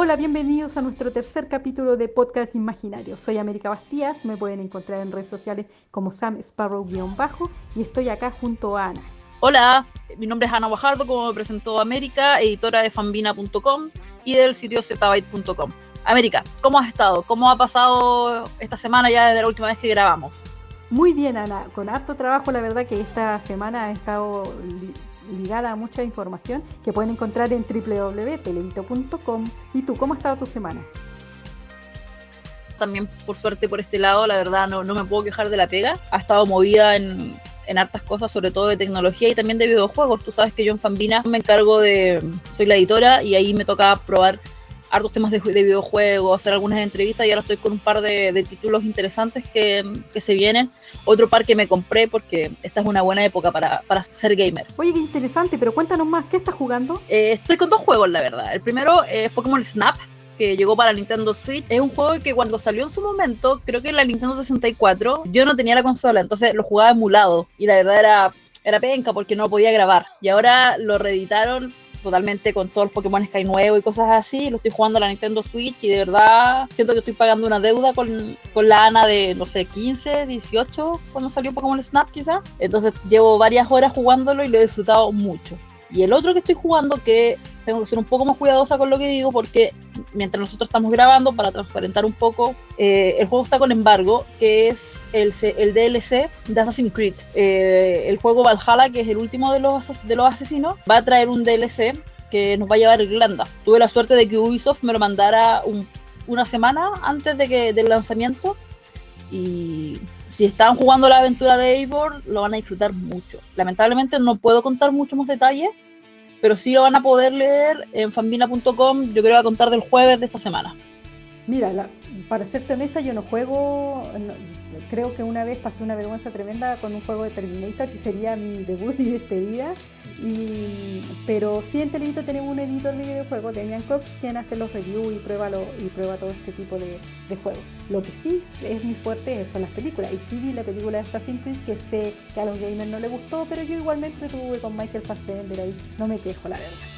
Hola, bienvenidos a nuestro tercer capítulo de Podcast Imaginario. Soy América Bastías, me pueden encontrar en redes sociales como Sam Sparrow-bajo y estoy acá junto a Ana. Hola, mi nombre es Ana Guajardo, como me presentó América, editora de fanbina.com y del sitio zbyte.com. América, ¿cómo has estado? ¿Cómo ha pasado esta semana ya desde la última vez que grabamos? Muy bien, Ana, con harto trabajo, la verdad que esta semana ha estado ligada a mucha información que pueden encontrar en www.televito.com. ¿Y tú, cómo ha estado tu semana? También, por suerte, por este lado, la verdad no, no me puedo quejar de la pega. Ha estado movida en, en hartas cosas, sobre todo de tecnología y también de videojuegos. Tú sabes que yo en Fambina me encargo de, soy la editora y ahí me toca probar hartos temas de, videojuegos, hacer algunas entrevistas y ahora estoy con un par de, títulos interesantes que, se vienen. Otro par que me compré porque esta es una buena época para, ser gamer. Oye, qué interesante, pero cuéntanos más, ¿qué estás jugando? Eh, estoy con dos juegos, la verdad. El primero es Pokémon Snap, que llegó para Nintendo Switch. Es un juego que cuando salió en su momento, creo que en la Nintendo 64, yo no tenía la consola, entonces lo jugaba emulado y la verdad era, era penca porque no podía grabar. Y ahora lo reeditaron totalmente con todos los Pokémon que hay nuevos y cosas así. Lo estoy jugando a la Nintendo Switch y de verdad siento que estoy pagando una deuda con, con la Ana de, no sé, 15, 18, cuando salió Pokémon Snap quizá. Entonces llevo varias horas jugándolo y lo he disfrutado mucho. Y el otro que estoy jugando, que tengo que ser un poco más cuidadosa con lo que digo, porque mientras nosotros estamos grabando, para transparentar un poco, eh, el juego está con embargo, que es el, el DLC de Assassin's Creed. Eh, el juego Valhalla, que es el último de los, de los asesinos, va a traer un DLC que nos va a llevar a Irlanda. Tuve la suerte de que Ubisoft me lo mandara una semana antes de que, del lanzamiento y si están jugando la aventura de Eivor, lo van a disfrutar mucho. Lamentablemente no puedo contar muchos más detalles, pero sí lo van a poder leer en fanbina.com, yo creo a contar del jueves de esta semana. Mira, para serte honesta, yo no juego, creo que una vez pasé una vergüenza tremenda con un juego de Terminator y sería mi debut y despedida. Pero sí en Televito tenemos un editor de videojuegos, Damian Cox, quien hace los reviews y prueba, todo este tipo de, juegos. Lo que sí es muy fuerte son las películas. Y sí vi la película de Assassin's Creed que sé que a los gamers no les gustó, pero yo igualmente tuve con Michael Fassbender ahí. No me quejo, la verdad.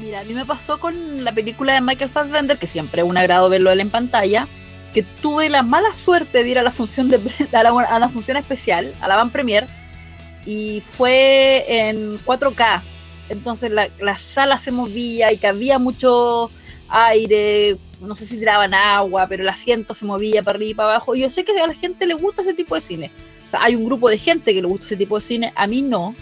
Mira, a mí me pasó con la película de Michael Fassbender, que siempre es un agrado verlo él en pantalla, que tuve la mala suerte de ir a la función de a la, función especial, a la Van Premier, y fue en 4K. Entonces la, la sala se movía y cabía mucho aire, no sé si tiraban agua, pero el asiento se movía para arriba y para abajo. Y yo sé que a la gente le gusta ese tipo de cine. O sea, hay un grupo de gente que le gusta ese tipo de cine, a mí no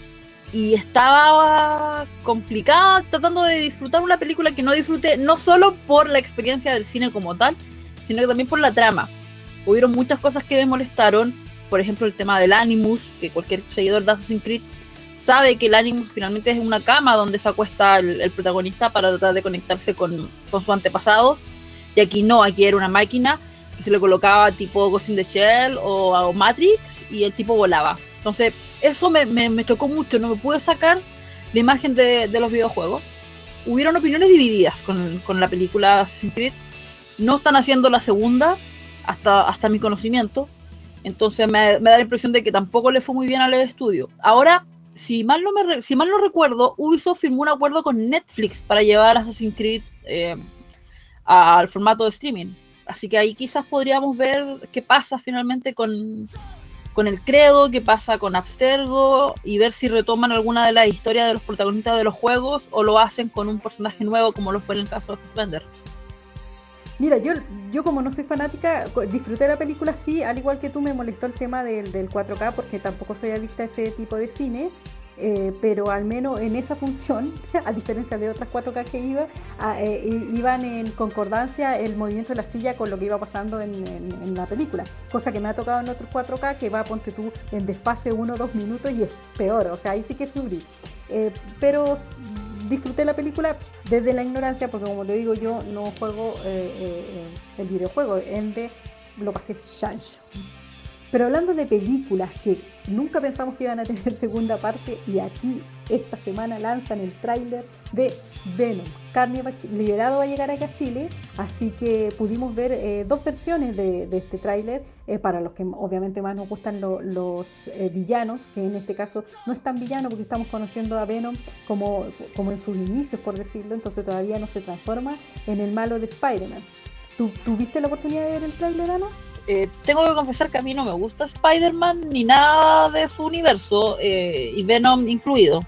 y estaba complicada tratando de disfrutar una película que no disfruté, no solo por la experiencia del cine como tal, sino que también por la trama. Hubieron muchas cosas que me molestaron, por ejemplo el tema del Animus, que cualquier seguidor de Assassin's Creed sabe que el Animus finalmente es una cama donde se acuesta el, protagonista para tratar de conectarse con, sus antepasados, y aquí no, aquí era una máquina que se le colocaba tipo Ghost in the Shell o Matrix y el tipo volaba. Entonces, eso me, me, chocó mucho, no me pude sacar la imagen de, los videojuegos. Hubieron opiniones divididas con, la película Assassin's Creed. No están haciendo la segunda, hasta, hasta mi conocimiento. Entonces me, me, da la impresión de que tampoco le fue muy bien al estudio. Ahora, si mal, no me, si mal no recuerdo, Ubisoft firmó un acuerdo con Netflix para llevar Assassin's Creed eh, al formato de streaming. Así que ahí quizás podríamos ver qué pasa finalmente con, con el credo, qué pasa con Abstergo y ver si retoman alguna de las historias de los protagonistas de los juegos o lo hacen con un personaje nuevo como lo fue en el caso de Fassbender. Mira, yo, yo como no soy fanática, disfruté la película sí, al igual que tú me molestó el tema del, del 4K porque tampoco soy adicta a ese tipo de cine eh, pero al menos en esa función, a diferencia de otras 4K que iba, eh, iban en concordancia el movimiento de la silla con lo que iba pasando en, la película, cosa que me ha tocado en otros 4K que va, ponte tú, en desfase 1 o 2 minutos y es peor, o sea, ahí sí que sufrí. Eh, pero disfruté la película desde la ignorancia, porque como te digo, yo no juego el videojuego, en de lo pasé chancho. Pero hablando de películas que nunca pensamos que iban a tener segunda parte y aquí esta semana lanzan el tráiler de Venom. Carne liberado va a llegar acá a Chile, así que pudimos ver eh, dos versiones de, este tráiler eh, para los que obviamente más nos gustan los eh, villanos, que en este caso no es tan villano porque estamos conociendo a Venom como, como en sus inicios, por decirlo, entonces todavía no se transforma en el malo de Spider-Man. ¿Tuviste la oportunidad de ver el tráiler, Ana? Eh, tengo que confesar que a mí no me gusta Spider-Man ni nada de su universo, eh, y Venom incluido.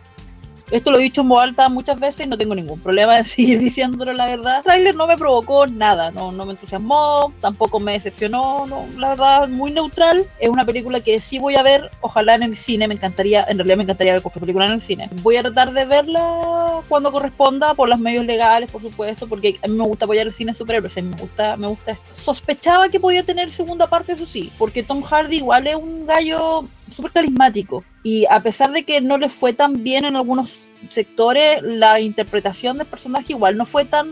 Esto lo he dicho en voz alta muchas veces no tengo ningún problema de seguir diciéndolo la verdad. El trailer no me provocó nada, no, no me entusiasmó, tampoco me decepcionó, no, la verdad, muy neutral. Es una película que sí voy a ver, ojalá en el cine, me encantaría, en realidad me encantaría ver cualquier película en el cine. Voy a tratar de verla cuando corresponda, por los medios legales, por supuesto, porque a mí me gusta apoyar el cine superhéroes, me gusta, me gusta esto. Sospechaba que podía tener segunda parte, eso sí, porque Tom Hardy igual es un gallo súper carismático. Y a pesar de que no le fue tan bien en algunos sectores, la interpretación del personaje igual no fue tan,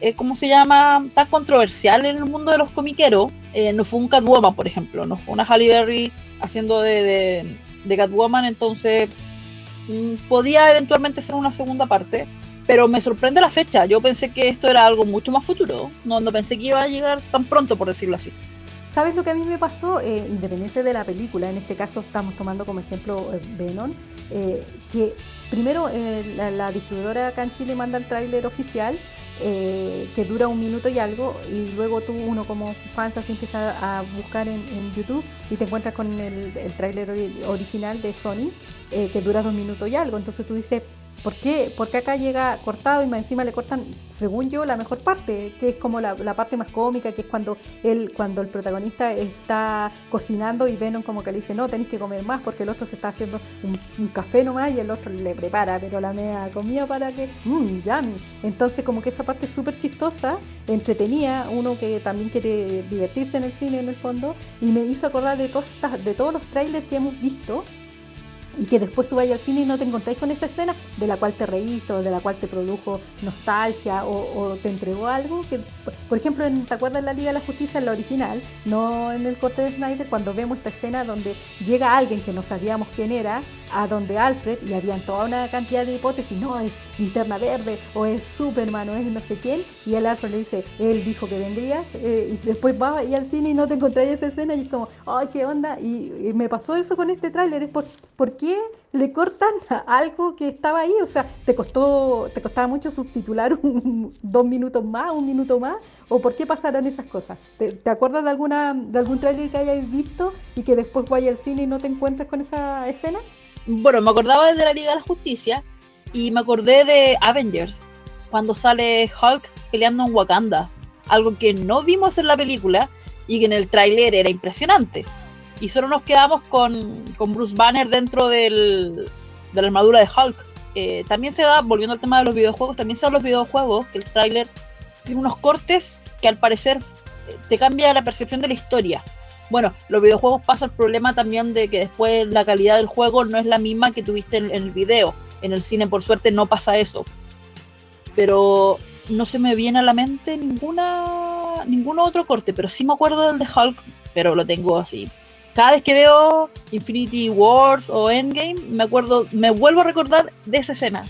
eh, ¿cómo se llama?, tan controversial en el mundo de los comiqueros. Eh, no fue un Catwoman, por ejemplo, no fue una Halle Berry haciendo de, de, Catwoman, entonces mm, podía eventualmente ser una segunda parte. Pero me sorprende la fecha. Yo pensé que esto era algo mucho más futuro. No, no pensé que iba a llegar tan pronto, por decirlo así. ¿Sabes lo que a mí me pasó? Eh, independiente de la película, en este caso estamos tomando como ejemplo eh, Venom, eh, que primero la, distribuidora acá en Chile manda el tráiler oficial, que dura un minuto y algo, y luego tú, uno como fan, se empieza a buscar en, YouTube y te encuentras con el tráiler original de Sony, que dura dos minutos y algo. Entonces tú dices, ¿Por qué? Porque acá llega cortado y encima le cortan, según yo, la mejor parte, que es como la, parte más cómica, que es cuando él, cuando el protagonista está cocinando y Venom como que le dice, no, tenéis que comer más porque el otro se está haciendo un, café nomás y el otro le prepara, pero la media comida para que, mmm, yummy. Entonces como que esa parte es súper chistosa, entretenía, uno que también quiere divertirse en el cine en el fondo, y me hizo acordar de, todas de todos los trailers que hemos visto y que después tú vayas al cine y no te encontráis con esa escena de la cual te reíste o de la cual te produjo nostalgia o, te entregó algo que, por ejemplo, ¿te acuerdas de la Liga de la Justicia en la original? No en el corte de Snyder, cuando vemos esta escena donde llega alguien que no sabíamos quién era a donde Alfred y habían toda una cantidad de hipótesis, no, es linterna verde o es Superman o es no sé quién, y el Alfred le dice, él dijo que vendrías, eh, y después va y al cine y no te encontráis esa escena y es como, ay, qué onda, y, me pasó eso con este tráiler, es por, ¿por qué le cortan algo que estaba ahí? O sea, ¿te costó, te costaba mucho subtitular dos minutos más, un minuto más? ¿O por qué pasaron esas cosas? ¿Te, acuerdas de alguna de algún tráiler que hayáis visto y que después vaya al cine y no te encuentres con esa escena? Bueno, me acordaba de la Liga de la Justicia y me acordé de Avengers, cuando sale Hulk peleando en Wakanda, algo que no vimos en la película y que en el tráiler era impresionante. Y solo nos quedamos con, Bruce Banner dentro del, de la armadura de Hulk. Eh, también se da, volviendo al tema de los videojuegos, también da los videojuegos, que el tráiler tiene unos cortes que al parecer eh, te cambia la percepción de la historia. Bueno, los videojuegos pasa el problema también de que después la calidad del juego no es la misma que tuviste en, el video. En el cine, por suerte, no pasa eso. Pero no se me viene a la mente ninguna ningún otro corte, pero sí me acuerdo del de Hulk, pero lo tengo así. Cada vez que veo Infinity Wars o Endgame, me acuerdo, me vuelvo a recordar de esa escena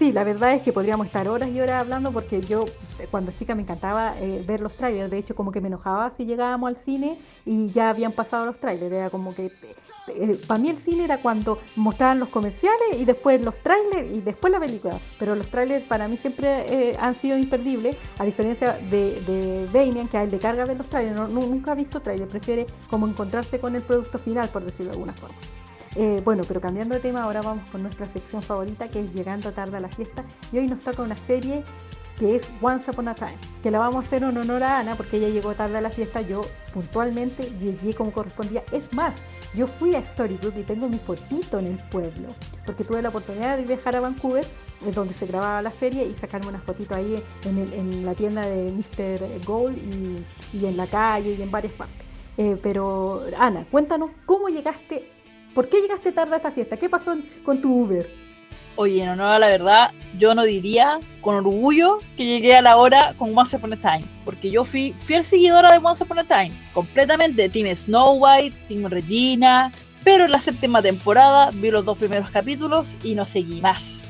sí, la verdad es que podríamos estar horas y horas hablando porque yo eh, cuando chica me encantaba eh, ver los trailers, de hecho como que me enojaba si llegábamos al cine y ya habían pasado los trailers, era como que eh, para mí el cine era cuando mostraban los comerciales y después los trailers y después la película, pero los trailers para mí siempre han sido imperdibles, a diferencia de, de Damian que a él le carga ver los trailers, nunca ha visto trailers, prefiere como encontrarse con el producto final por decirlo de alguna forma. Eh, bueno, pero cambiando de tema, ahora vamos con nuestra sección favorita que es Llegando tarde a la fiesta. Y hoy nos toca una serie que es Once Upon a Time, que la vamos a hacer en honor a Ana porque ella llegó tarde a la fiesta. Yo puntualmente llegué como correspondía. Es más, yo fui a Storybook y tengo mi fotito en el pueblo, porque tuve la oportunidad de viajar a Vancouver, donde se grababa la serie, y sacarme una fotito ahí en, la tienda de Mr. Gold y, en la calle y en varias partes. Eh, pero Ana, cuéntanos cómo llegaste ¿Por qué llegaste tarde a esta fiesta? ¿Qué pasó con tu Uber? Oye, no, no, la verdad, yo no diría con orgullo que llegué a la hora con Once Upon a Time, porque yo fui fiel seguidora de Once Upon a Time, completamente Team Snow White, Team Regina, pero en la séptima temporada vi los dos primeros capítulos y no seguí más.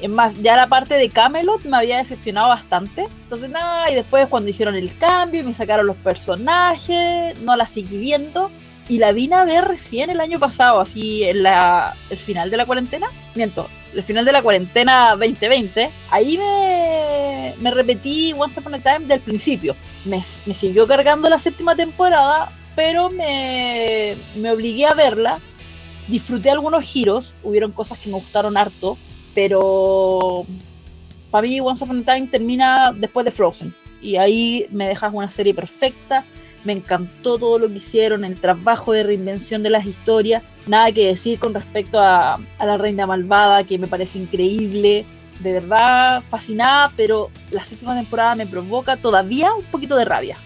Es más, ya la parte de Camelot me había decepcionado bastante. Entonces, nada, y después cuando hicieron el cambio y me sacaron los personajes, no la seguí viendo. Y la vine a ver recién el año pasado, así en el final de la cuarentena. Miento, el final de la cuarentena 2020. Ahí me, me repetí Once Upon a Time del principio. Me, me siguió cargando la séptima temporada, pero me, me obligué a verla. Disfruté algunos giros, hubieron cosas que me gustaron harto, pero para mí Once Upon a Time termina después de Frozen. Y ahí me dejas una serie perfecta me encantó todo lo que hicieron, el trabajo de reinvención de las historias. Nada que decir con respecto a, La Reina Malvada, que me parece increíble. De verdad, fascinada, pero la séptima temporada me provoca todavía un poquito de rabia.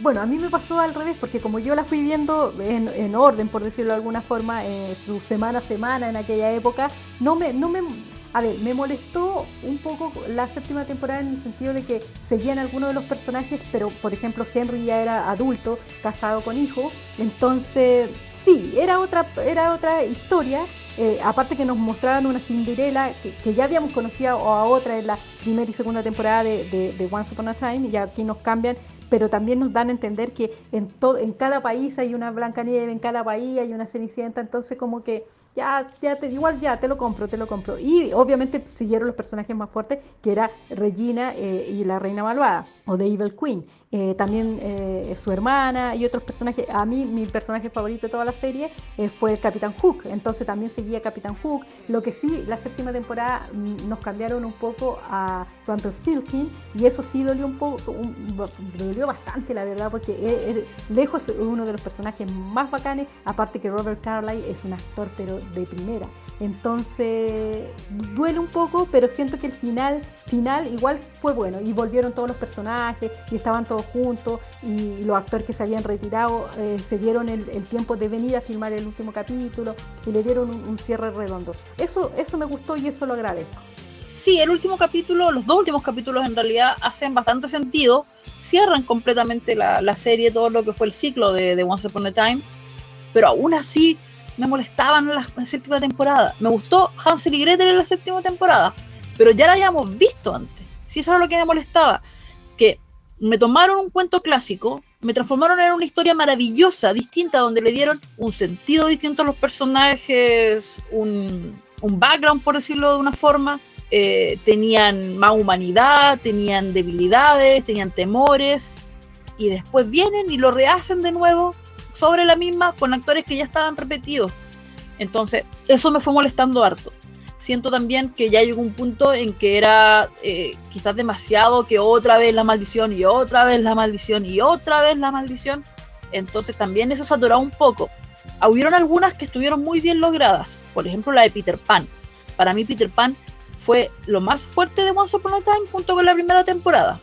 Bueno, a mí me pasó al revés, porque como yo la fui viendo en, orden, por decirlo de alguna forma, eh, su semana a semana en aquella época, no me, no me, a ver, me molestó un poco la séptima temporada en el sentido de que seguían algunos de los personajes, pero por ejemplo Henry ya era adulto, casado con hijo, entonces sí, era otra, era otra historia. Eh, aparte que nos mostraban una Cinderella que, ya habíamos conocido a otra en la primera y segunda temporada de, de, Once Upon a Time, y aquí nos cambian pero también nos dan a entender que en, todo, en cada país hay una Blanca Nieve, en cada país hay una Cenicienta, entonces como que ya, ya te, igual ya te lo compro, te lo compro. Y obviamente siguieron los personajes más fuertes, que era Regina eh, y la Reina Malvada, o The Evil Queen. Eh, también eh, su hermana y otros personajes. A mí, mi personaje favorito de toda la serie eh, fue el Capitán Hook, entonces también seguía Capitán Hook. Lo que sí, la séptima temporada mm, nos cambiaron un poco a Rumpelstiltskin y eso sí dolió un poco, dolió bastante la verdad, porque lejos es uno de los personajes más bacanes, aparte que Robert Carlyle es un actor pero de primera. Entonces duele un poco, pero siento que el final, final igual fue bueno y volvieron todos los personajes y estaban todos juntos y los actores que se habían retirado eh, se dieron el, tiempo de venir a filmar el último capítulo y le dieron un, cierre redondo. Eso, eso me gustó y eso lo agradezco. Sí, el último capítulo, los dos últimos capítulos en realidad hacen bastante sentido, cierran completamente la, serie, todo lo que fue el ciclo de, de Once Upon a Time, pero aún así me molestaban en la, séptima temporada. Me gustó Hansel y Gretel en la séptima temporada, pero ya la habíamos visto antes. Si eso era lo que me molestaba, que me tomaron un cuento clásico, me transformaron en una historia maravillosa, distinta, donde le dieron un sentido distinto a los personajes, un, background, por decirlo de una forma. Eh, tenían más humanidad, tenían debilidades, tenían temores, y después vienen y lo rehacen de nuevo sobre la misma con actores que ya estaban repetidos. Entonces, eso me fue molestando harto. Siento también que ya llegó un punto en que era eh, quizás demasiado que otra vez la maldición y otra vez la maldición y otra vez la maldición. Entonces también eso saturaba un poco. Hubieron algunas que estuvieron muy bien logradas. Por ejemplo, la de Peter Pan. Para mí Peter Pan fue lo más fuerte de Once Upon a Time junto con la primera temporada.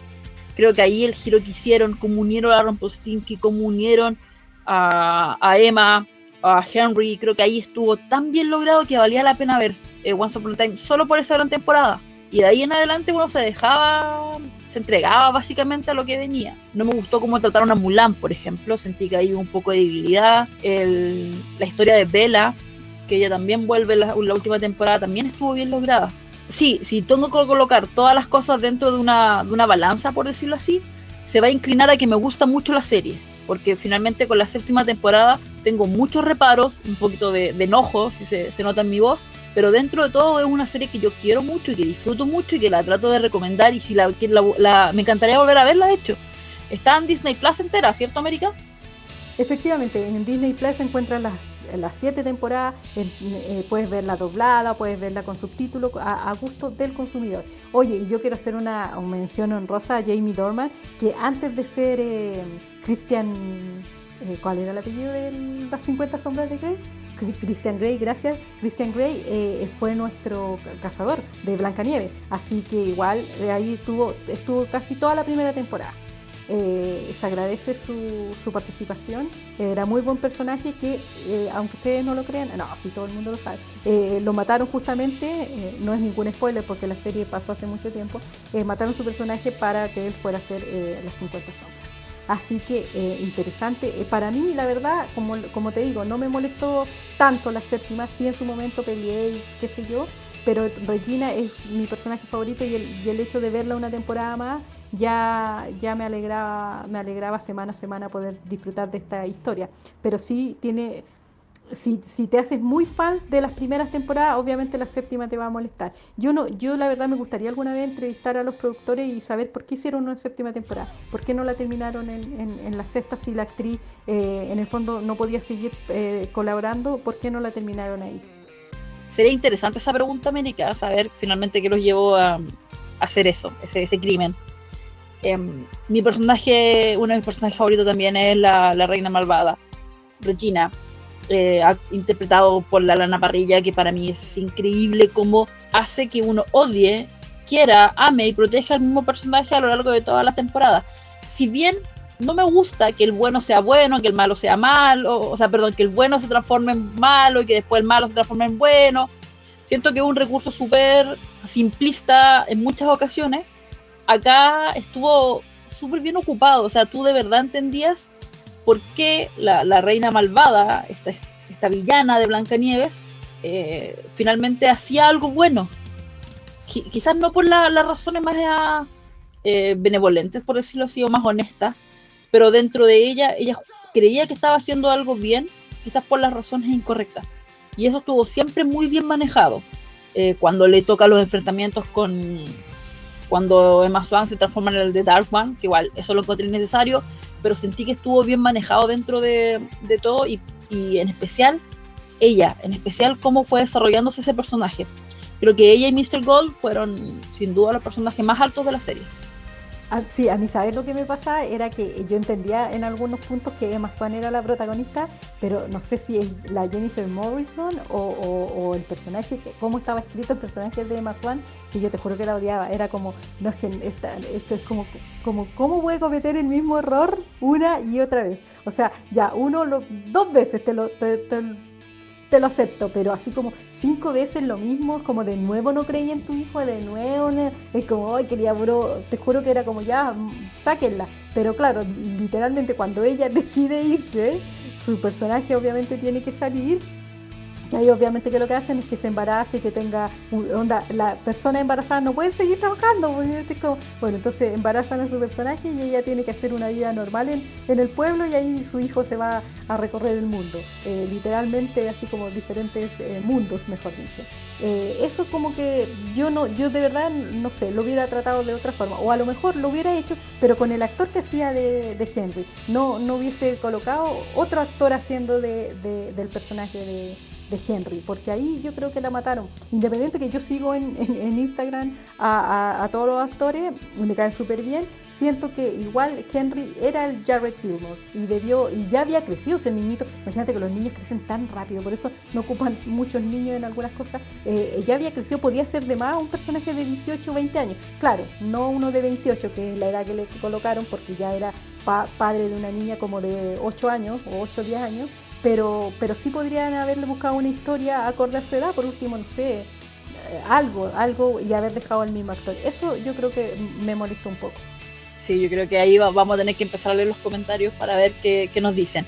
Creo que ahí el giro que hicieron, como unieron a Rumpelstiltskin, como unieron a, Emma, a Henry, creo que ahí estuvo tan bien logrado que valía la pena ver eh, Once Upon a Time solo por esa gran temporada. Y de ahí en adelante uno se dejaba, se entregaba básicamente a lo que venía. No me gustó cómo trataron a Mulan, por ejemplo, sentí que hay un poco de debilidad. la historia de Bella, que ella también vuelve la, la última temporada, también estuvo bien lograda. Sí, si tengo que colocar todas las cosas dentro de una, de una balanza, por decirlo así, se va a inclinar a que me gusta mucho la serie porque finalmente con la séptima temporada tengo muchos reparos, un poquito de, enojo, si se, nota en mi voz, pero dentro de todo es una serie que yo quiero mucho y que disfruto mucho y que la trato de recomendar y si la, la, me encantaría volver a verla, de hecho. Está en Disney Plus entera, ¿cierto, América? Efectivamente, en Disney Plus se encuentran las las siete temporadas, eh, puedes verla doblada, puedes verla con subtítulos, a, gusto del consumidor. Oye, yo quiero hacer una, mención honrosa a Jamie Dorman, que antes de ser eh, Christian, eh, ¿cuál era el apellido de las 50 sombras de Grey? Christian Grey, gracias. Christian Grey fue nuestro cazador de Blancanieves, así que igual ahí estuvo, casi toda la primera temporada. eh, se agradece su, participación. Era muy buen personaje que, eh, aunque ustedes no lo crean, no, si todo el mundo lo sabe, eh, lo mataron justamente, no es ningún spoiler porque la serie pasó hace mucho tiempo, mataron su personaje para que él fuera a hacer las 50 sombras. Así que interesante. para mí, la verdad, como, como te digo, no me molestó tanto la séptima, sí en su momento peleé y qué sé yo, pero Regina es mi personaje favorito y el, y el hecho de verla una temporada más ya, ya me, alegraba, me alegraba semana a semana poder disfrutar de esta historia. Pero sí tiene, si, si, te haces muy fan de las primeras temporadas, obviamente la séptima te va a molestar. Yo no, yo la verdad me gustaría alguna vez entrevistar a los productores y saber por qué hicieron una séptima temporada, por qué no la terminaron en, en, la sexta si la actriz eh, en el fondo no podía seguir eh, colaborando, por qué no la terminaron ahí. Sería interesante esa pregunta, América, saber finalmente qué los llevó a, hacer eso, ese, crimen. Em, mi personaje, uno de mis personajes favoritos también es la, reina malvada, Regina, eh, interpretado por la Lana Parrilla, que para mí es increíble cómo hace que uno odie, quiera, ame y proteja al mismo personaje a lo largo de todas las temporadas. Si bien no me gusta que el bueno sea bueno, que el malo sea malo, o sea, perdón, que el bueno se transforme en malo y que después el malo se transforme en bueno. Siento que es un recurso súper simplista en muchas ocasiones, acá estuvo súper bien ocupado. O sea, tú de verdad entendías por qué la, reina malvada, esta, villana de Blancanieves, eh, finalmente hacía algo bueno. quizás no por las razones más eh, benevolentes, por decirlo así, o más honestas, pero dentro de ella, ella creía que estaba haciendo algo bien, quizás por las razones incorrectas. Y eso estuvo siempre muy bien manejado. Eh, cuando le toca los enfrentamientos con, cuando Emma Swan se transforma en el de Dark One, que igual eso lo encontré innecesario, pero sentí que estuvo bien manejado dentro de, de todo y, y, en especial ella, en especial cómo fue desarrollándose ese personaje. Creo que ella y Mr. Gold fueron sin duda los personajes más altos de la serie. Ah, sí, a mí sabes lo que me pasaba era que yo entendía en algunos puntos que Emma Swan era la protagonista, pero no sé si es la Jennifer Morrison o, el personaje, cómo estaba escrito el personaje de Emma Swan, que yo te juro que la odiaba. Era como, no es que esto es como, como, ¿cómo a cometer el mismo error una y otra vez? O sea, ya uno, lo, dos veces te lo, lo acepto, pero así como cinco veces lo mismo, como de nuevo no creí en tu hijo, de nuevo, es como, ay, quería, bro, te juro que era como ya, sáquenla. Pero claro, literalmente cuando ella decide irse, su personaje obviamente tiene que salir ahí obviamente que lo que hacen es que se embarace y que tenga onda, la persona embarazada no puede seguir trabajando, bueno, entonces embarazan a su personaje y ella tiene que hacer una vida normal en, en el pueblo y ahí su hijo se va a recorrer el mundo, eh, literalmente así como diferentes eh, mundos, mejor dicho. Eh, eso como que yo no, yo de verdad no sé, lo hubiera tratado de otra forma, o a lo mejor lo hubiera hecho, pero con el actor que hacía de, de Henry, no, no hubiese colocado otro actor haciendo de, del personaje de de Henry, porque ahí yo creo que la mataron. Independiente que yo sigo en, Instagram a, todos los actores, me caen súper bien, siento que igual Henry era el Jared Gilmore y debió, y ya había crecido ese niñito. Imagínate que los niños crecen tan rápido, por eso no ocupan muchos niños en algunas cosas. Eh, ya había crecido, podía ser de más un personaje de 18 o 20 años. Claro, no uno de 28, que es la edad que le colocaron, porque ya era padre de una niña como de 8 años o 8 o 10 años pero, pero sí podrían haberle buscado una historia acorde a su edad, por último, no sé, eh, algo, algo y haber dejado al mismo actor. Eso yo creo que me molestó un poco. Sí, yo creo que ahí vamos a tener que empezar a leer los comentarios para ver qué, qué nos dicen.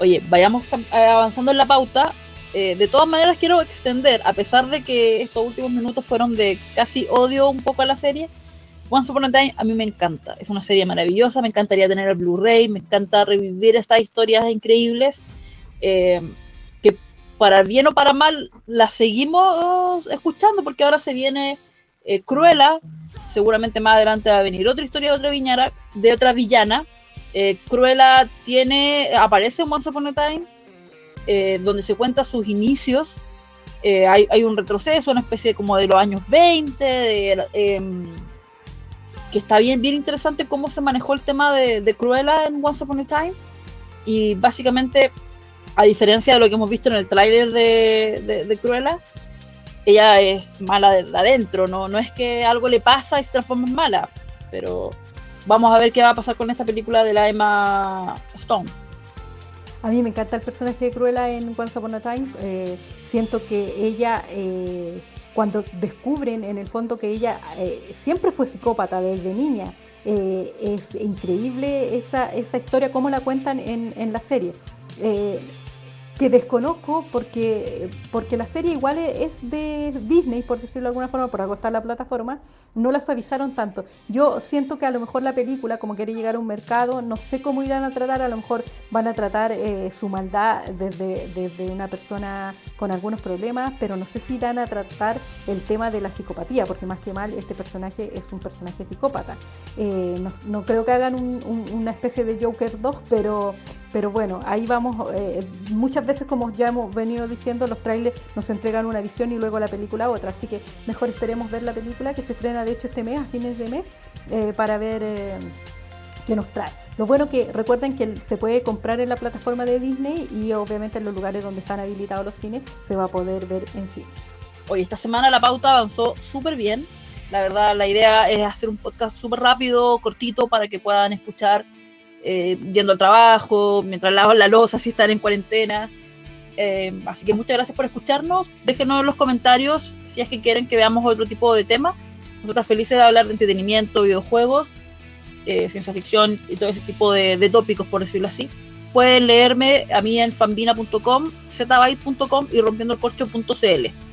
Oye, vayamos eh, avanzando en la pauta. Eh, de todas maneras, quiero extender, a pesar de que estos últimos minutos fueron de casi odio un poco a la serie, Once Upon a Time a mí me encanta. Es una serie maravillosa, me encantaría tener el Blu-ray, me encanta revivir estas historias increíbles. Eh, que para bien o para mal la seguimos escuchando porque ahora se viene eh, Cruella, seguramente más adelante va a venir otra historia de otra viñara, de otra villana. Eh, Cruella tiene, aparece en Once Upon a Time, donde se cuenta sus inicios. Hay, un retroceso, una especie como de los años 20, em, que está bien, bien interesante cómo se manejó el tema de, de Cruella en Once Upon a Time. Y básicamente a diferencia de lo que hemos visto en el tráiler de, de, Cruella, ella es mala de adentro, ¿no? no es que algo le pasa y se transforma en mala, pero vamos a ver qué va a pasar con esta película de la Emma Stone. A mí me encanta el personaje de Cruella en Once Upon a Time. Eh, siento que ella, eh, cuando descubren en el fondo que ella eh, siempre fue psicópata desde niña, es increíble esa, esa historia, cómo la cuentan en, en la serie que desconozco porque, porque la serie igual es de Disney, por decirlo de alguna forma, por acostar la plataforma, no la suavizaron tanto. Yo siento que a lo mejor la película, como quiere llegar a un mercado, no sé cómo irán a tratar, a lo mejor van a tratar eh, su maldad desde, desde, una persona con algunos problemas, pero no sé si irán a tratar el tema de la psicopatía, porque más que mal este personaje es un personaje psicópata. Eh, no, creo que hagan una especie de Joker 2, pero pero bueno, ahí vamos, eh, muchas veces como ya hemos venido diciendo, los trailers nos entregan una visión y luego la película otra, así que mejor esperemos ver la película que se estrena de hecho este mes, a fines de mes, eh, para ver eh, qué nos trae. Lo bueno que recuerden que se puede comprar en la plataforma de Disney y obviamente en los lugares donde están habilitados los cines se va a poder ver en cine. Hoy esta semana la pauta avanzó súper bien. La verdad, la idea es hacer un podcast súper rápido, cortito, para que puedan escuchar eh, yendo al trabajo, mientras lavan la losa si están en cuarentena. Eh, así que muchas gracias por escucharnos. Déjenos en los comentarios si es que quieren que veamos otro tipo de temas. Nosotros felices de hablar de entretenimiento, videojuegos, eh, ciencia ficción y todo ese tipo de, de, tópicos, por decirlo así. Pueden leerme a mí en fambina.com, zbyte.com y rompiendoelcorcho.cl.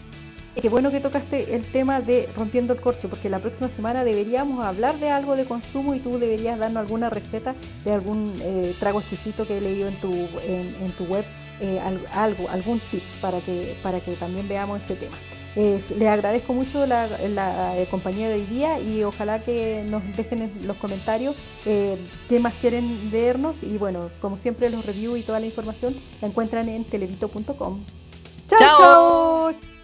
Qué bueno que tocaste el tema de rompiendo el corcho, porque la próxima semana deberíamos hablar de algo de consumo y tú deberías darnos alguna receta de algún eh, trago exquisito que he leído en tu, en, tu web, eh, algo, algún tip para que, para que también veamos ese tema. les agradezco mucho la, eh, compañía de hoy día y ojalá que nos dejen en los comentarios qué más quieren leernos y bueno, como siempre los reviews y toda la información la encuentran en televito.com. chao. chao.